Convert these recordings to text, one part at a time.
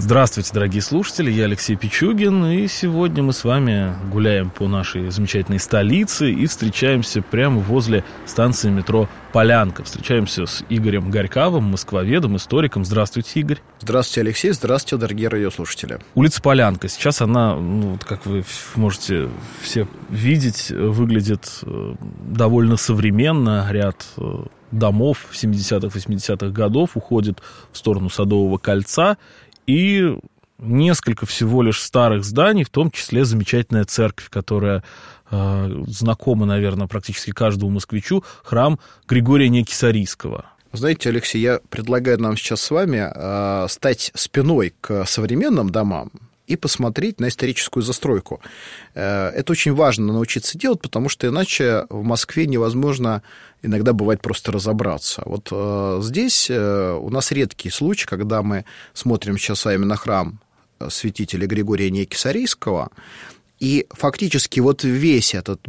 Здравствуйте, дорогие слушатели, я Алексей Пичугин, и сегодня мы с вами гуляем по нашей замечательной столице и встречаемся прямо возле станции метро Полянка. Встречаемся с Игорем Горьковым, москвоведом, историком. Здравствуйте, Игорь. Здравствуйте, Алексей. Здравствуйте, дорогие радиослушатели. Улица Полянка. Сейчас она, ну, как вы можете все видеть, выглядит э, довольно современно. Ряд э, домов 70-х, 80-х годов уходит в сторону Садового кольца и несколько всего лишь старых зданий, в том числе замечательная церковь, которая э, знакома, наверное, практически каждому москвичу, храм Григория Некисарийского. Знаете, Алексей, я предлагаю нам сейчас с вами э, стать спиной к современным домам, и посмотреть на историческую застройку. Э, это очень важно научиться делать, потому что иначе в Москве невозможно иногда бывает просто разобраться. Вот э, здесь э, у нас редкий случай, когда мы смотрим сейчас с вами на храм святителя Григория Некисарийского, и фактически вот весь этот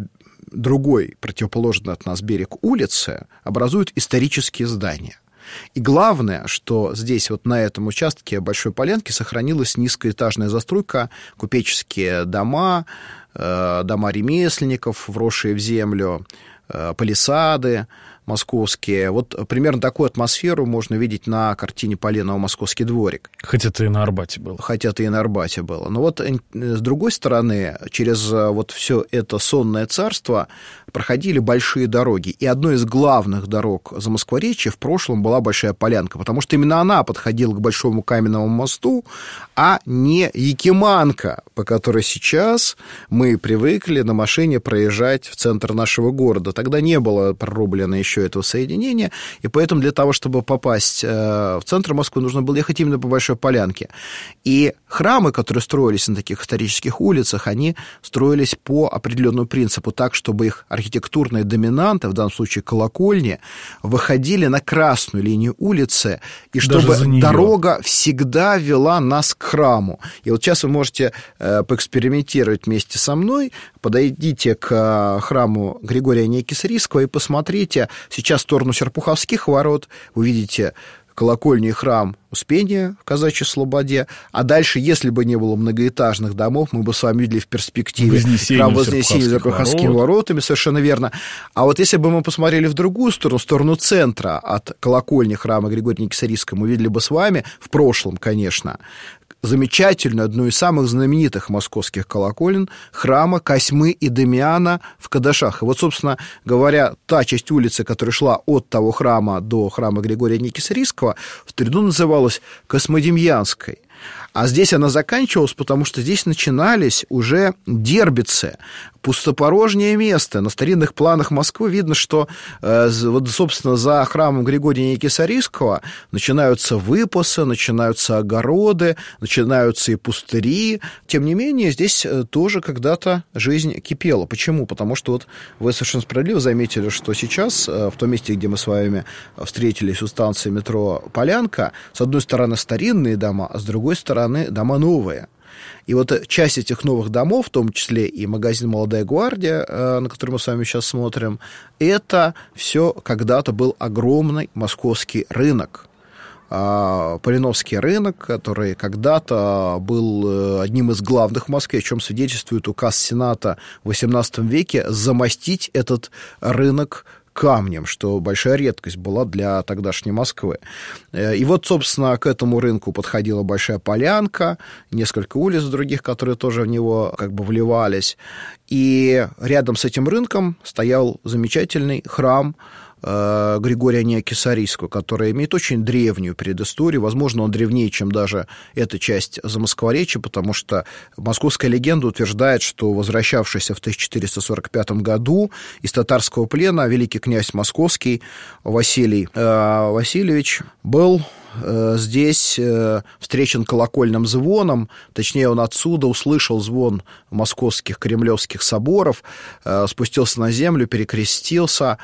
другой, противоположный от нас берег улицы образует исторические здания – и главное, что здесь вот на этом участке Большой Полянки сохранилась низкоэтажная застройка, купеческие дома, э, дома ремесленников, вросшие в землю, э, палисады, московские. Вот примерно такую атмосферу можно видеть на картине Поленова «Московский дворик». Хотя это и на Арбате было. Хотя это и на Арбате было. Но вот э, с другой стороны, через э, вот все это сонное царство проходили большие дороги. И одной из главных дорог за Москворечье в прошлом была Большая Полянка, потому что именно она подходила к Большому каменному мосту, а не Якиманка, по которой сейчас мы привыкли на машине проезжать в центр нашего города. Тогда не было прорублено еще еще этого соединения, и поэтому для того, чтобы попасть э, в центр Москвы, нужно было ехать именно по Большой Полянке. И храмы, которые строились на таких исторических улицах, они строились по определенному принципу, так, чтобы их архитектурные доминанты, в данном случае колокольни, выходили на красную линию улицы, и чтобы дорога всегда вела нас к храму. И вот сейчас вы можете э, поэкспериментировать вместе со мной, подойдите к э, храму Григория Некисарийского и посмотрите, Сейчас в сторону Серпуховских ворот. Вы видите колокольный храм Успения в Казачьей Слободе. А дальше, если бы не было многоэтажных домов, мы бы с вами видели в перспективе Вознесение храм Вознесения за Серпуховскими ворот. воротами, совершенно верно. А вот если бы мы посмотрели в другую сторону, в сторону центра от колокольни храма Григория Никисарийского, мы видели бы с вами, в прошлом, конечно, замечательную, одну из самых знаменитых московских колоколен, храма Косьмы и Демиана в Кадашах. И вот, собственно говоря, та часть улицы, которая шла от того храма до храма Григория Никисарийского, в Триду называлась Космодемьянской. А здесь она заканчивалась, потому что здесь начинались уже дербицы, пустопорожнее место. На старинных планах Москвы видно, что, э, вот, собственно, за храмом Григория Никисарийского начинаются выпасы, начинаются огороды, начинаются и пустыри. Тем не менее, здесь э, тоже когда-то жизнь кипела. Почему? Потому что вот вы совершенно справедливо заметили, что сейчас, э, в том месте, где мы с вами встретились у станции метро Полянка, с одной стороны старинные дома, а с другой стороны дома новые – и вот часть этих новых домов, в том числе и магазин «Молодая гвардия», э, на который мы с вами сейчас смотрим, это все когда-то был огромный московский рынок. А, Полиновский рынок, который когда-то был э, одним из главных в Москве, о чем свидетельствует указ Сената в XVIII веке, замостить этот рынок камнем, что большая редкость была для тогдашней Москвы. Э, и вот, собственно, к этому рынку подходила Большая Полянка, несколько улиц других, которые тоже в него как бы вливались. И рядом с этим рынком стоял замечательный храм Григория Неокисарийского, который имеет очень древнюю предысторию. Возможно, он древнее, чем даже эта часть Замоскворечья, потому что московская легенда утверждает, что возвращавшийся в 1445 году из татарского плена великий князь московский Василий э, Васильевич был э, здесь встречен колокольным звоном, точнее, он отсюда услышал звон московских кремлевских соборов, спустился на землю, перекрестился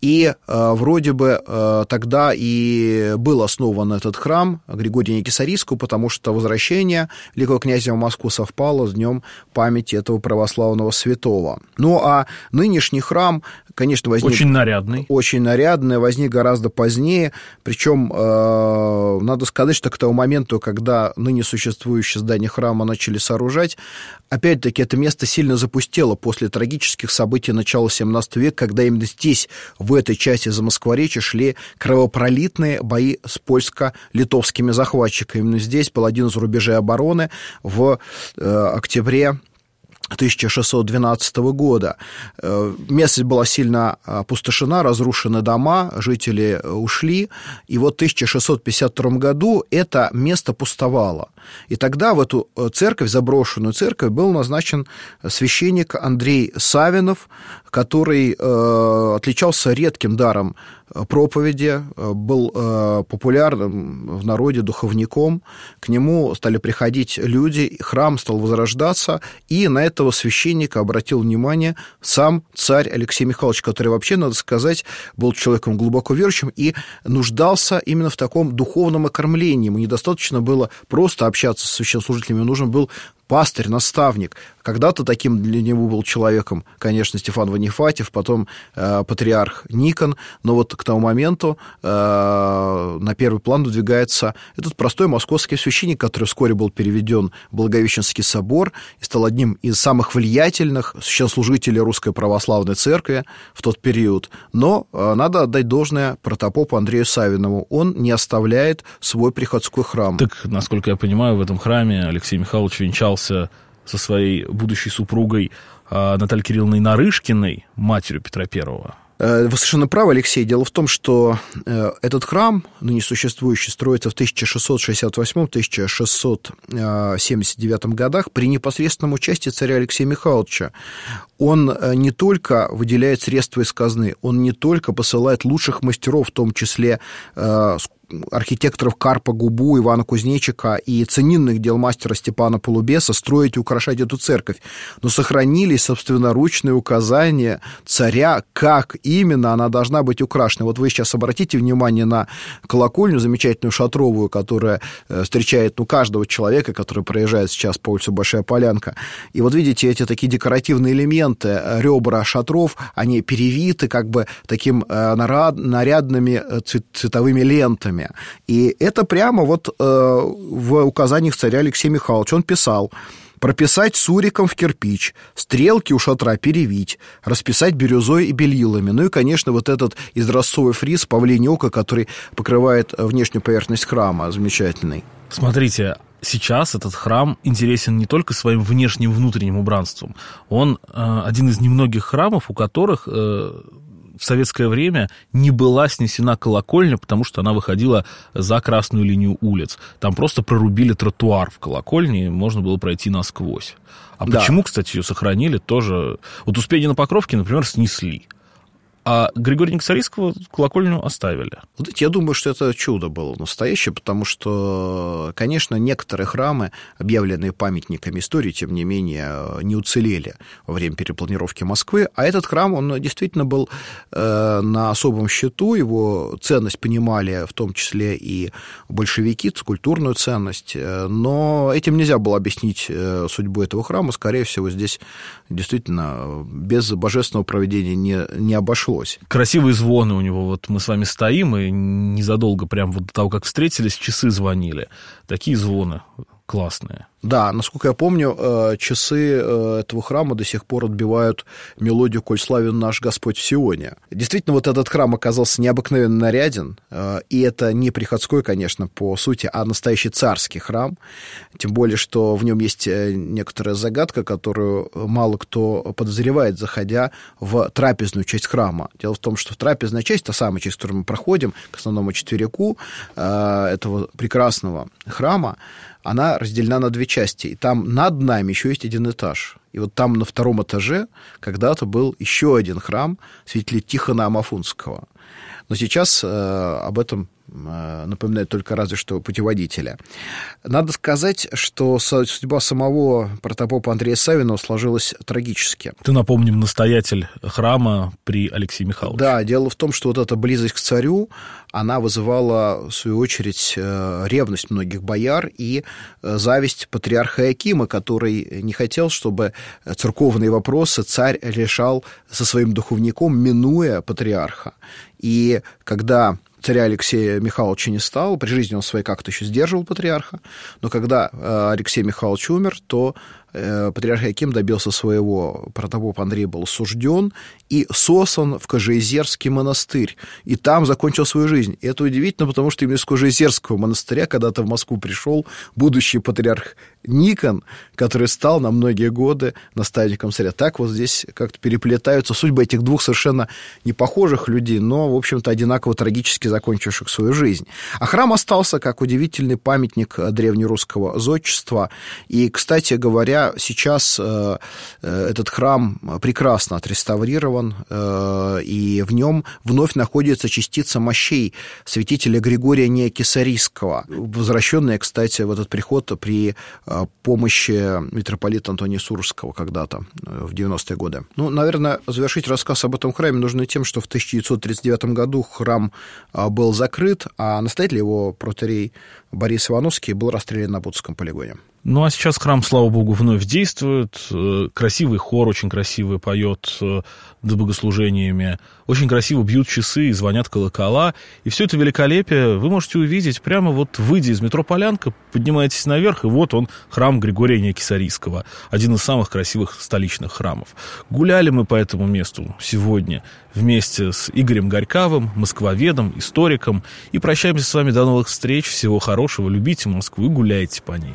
И э, вроде бы э, тогда и был основан этот храм Григория Никисарийского, потому что возвращение Великого князя в Москву совпало с днем памяти этого православного святого. Ну, а нынешний храм, конечно, возник... Очень нарядный. Очень нарядный, возник гораздо позднее. Причем, э, надо сказать, что к тому моменту, когда ныне существующее здание храма начали сооружать, опять-таки это место сильно запустело после трагических событий начала XVII века, когда именно здесь, в этой части Замоскворечья, шли кровопролитные бои с польско-литовскими захватчиками. Именно здесь был один из рубежей обороны в э, октябре 1612 года. Э, местность была сильно опустошена, разрушены дома, жители ушли, и вот в 1652 году это место пустовало. И тогда в эту э, церковь, заброшенную церковь, был назначен священник Андрей Савинов, который э, отличался редким даром проповеди, э, был э, популярным в народе духовником, к нему стали приходить люди, храм стал возрождаться, и на этого священника обратил внимание сам царь Алексей Михайлович, который вообще, надо сказать, был человеком глубоко верующим и нуждался именно в таком духовном окормлении. Ему недостаточно было просто общаться с священнослужителями, нужен был пастырь, наставник. Когда-то таким для него был человеком, конечно, Стефан Ванифатьев, потом э, патриарх Никон, но вот к тому моменту э, на первый план выдвигается этот простой московский священник, который вскоре был переведен в Благовещенский собор и стал одним из самых влиятельных священнослужителей Русской Православной Церкви в тот период. Но э, надо отдать должное протопопу Андрею Савинову. Он не оставляет свой приходской храм. Так, насколько я понимаю, в этом храме Алексей Михайлович венчал встречался со своей будущей супругой а, Натальей Кирилловной Нарышкиной, матерью Петра Первого. Э, вы совершенно правы, Алексей. Дело в том, что э, этот храм, ныне существующий, строится в 1668-1679 годах при непосредственном участии царя Алексея Михайловича. Он э, не только выделяет средства из казны, он не только посылает лучших мастеров, в том числе архитекторов Карпа Губу, Ивана Кузнечика и ценинных дел мастера Степана Полубеса строить и украшать эту церковь. Но сохранились собственноручные указания царя, как именно она должна быть украшена. Вот вы сейчас обратите внимание на колокольню замечательную шатровую, которая э, встречает ну, каждого человека, который проезжает сейчас по улице Большая Полянка. И вот видите эти такие декоративные элементы, э, ребра шатров, они перевиты как бы таким э, нарядными цветовыми лентами армия. И это прямо вот э, в указаниях царя Алексея Михайловича он писал, прописать суриком в кирпич, стрелки у шатра перевить, расписать бирюзой и белилами. Ну и, конечно, вот этот изразцовый фриз павлине ока, который покрывает внешнюю поверхность храма, замечательный. Смотрите, сейчас этот храм интересен не только своим внешним внутренним убранством. Он э, один из немногих храмов, у которых э, в советское время не была снесена колокольня, потому что она выходила за красную линию улиц. Там просто прорубили тротуар в колокольне, и можно было пройти насквозь. А да. почему, кстати, ее сохранили, тоже... Вот Успение на Покровке, например, снесли. А Григория Никсарийского колокольню оставили. Вот я думаю, что это чудо было настоящее, потому что, конечно, некоторые храмы, объявленные памятниками истории, тем не менее, не уцелели во время перепланировки Москвы. А этот храм, он действительно был э, на особом счету, его ценность понимали в том числе и большевики, культурную ценность, э, но этим нельзя было объяснить э, судьбу этого храма. Скорее всего, здесь действительно без божественного проведения не, не обошлось удалось. Красивые звоны у него. Вот мы с вами стоим, и незадолго, прям вот до того, как встретились, часы звонили. Такие звоны классные. Да, насколько я помню, э, часы э, этого храма до сих пор отбивают мелодию «Коль славен наш Господь в Сионе». Действительно, вот этот храм оказался необыкновенно наряден, э, и это не приходской, конечно, по сути, а настоящий царский храм, тем более, что в нем есть некоторая загадка, которую мало кто подозревает, заходя в трапезную часть храма. Дело в том, что трапезная часть, та самая часть, которую мы проходим, к основному четверику этого прекрасного храма, она разделена на две части. И там над нами еще есть один этаж. И вот там на втором этаже когда-то был еще один храм святителя Тихона Амафунского. Но сейчас об этом Э, напоминает только разве что путеводителя. Надо сказать, что судьба самого протопопа Андрея Савинова сложилась трагически. Ты, напомним, настоятель храма при Алексее Михайловиче. Да, дело в том, что вот эта близость к царю, она вызывала, в свою очередь, э, ревность многих бояр и э, зависть патриарха Якима, который не хотел, чтобы церковные вопросы царь решал со своим духовником, минуя патриарха. И когда царя Алексея Михайловича не стал. При жизни он своей как-то еще сдерживал патриарха. Но когда э, Алексей Михайлович умер, то Э, патриарх Яким добился своего, протопоп Андрей был осужден и сосан в Кожеизерский монастырь. И там закончил свою жизнь. И это удивительно, потому что именно из Кожеизерского монастыря когда-то в Москву пришел будущий патриарх Никон, который стал на многие годы наставником царя. Так вот здесь как-то переплетаются судьбы этих двух совершенно непохожих людей, но, в общем-то, одинаково трагически закончивших свою жизнь. А храм остался как удивительный памятник древнерусского зодчества. И, кстати говоря, сейчас э, э, этот храм прекрасно отреставрирован, э, и в нем вновь находится частица мощей святителя Григория Неокисарийского, возвращенная, кстати, в этот приход при помощи митрополита Антония Сурского когда-то, в 90-е годы. Ну, наверное, завершить рассказ об этом храме нужно тем, что в 1939 году храм был закрыт, а настоятель его протерей Борис Ивановский был расстрелян на Бутском полигоне. Ну, а сейчас храм, слава богу, вновь действует. Э, красивый хор, очень красивый поет с богослужениями. Очень красиво бьют часы и звонят колокола. И все это великолепие вы можете увидеть прямо вот выйдя из метро Полянка, поднимаетесь наверх, и вот он, храм Григория Некисарийского. Один из самых красивых столичных храмов. Гуляли мы по этому месту сегодня вместе с Игорем Горьковым, москвоведом, историком. И прощаемся с вами до новых встреч. Всего хорошего. Любите Москву и гуляйте по ней.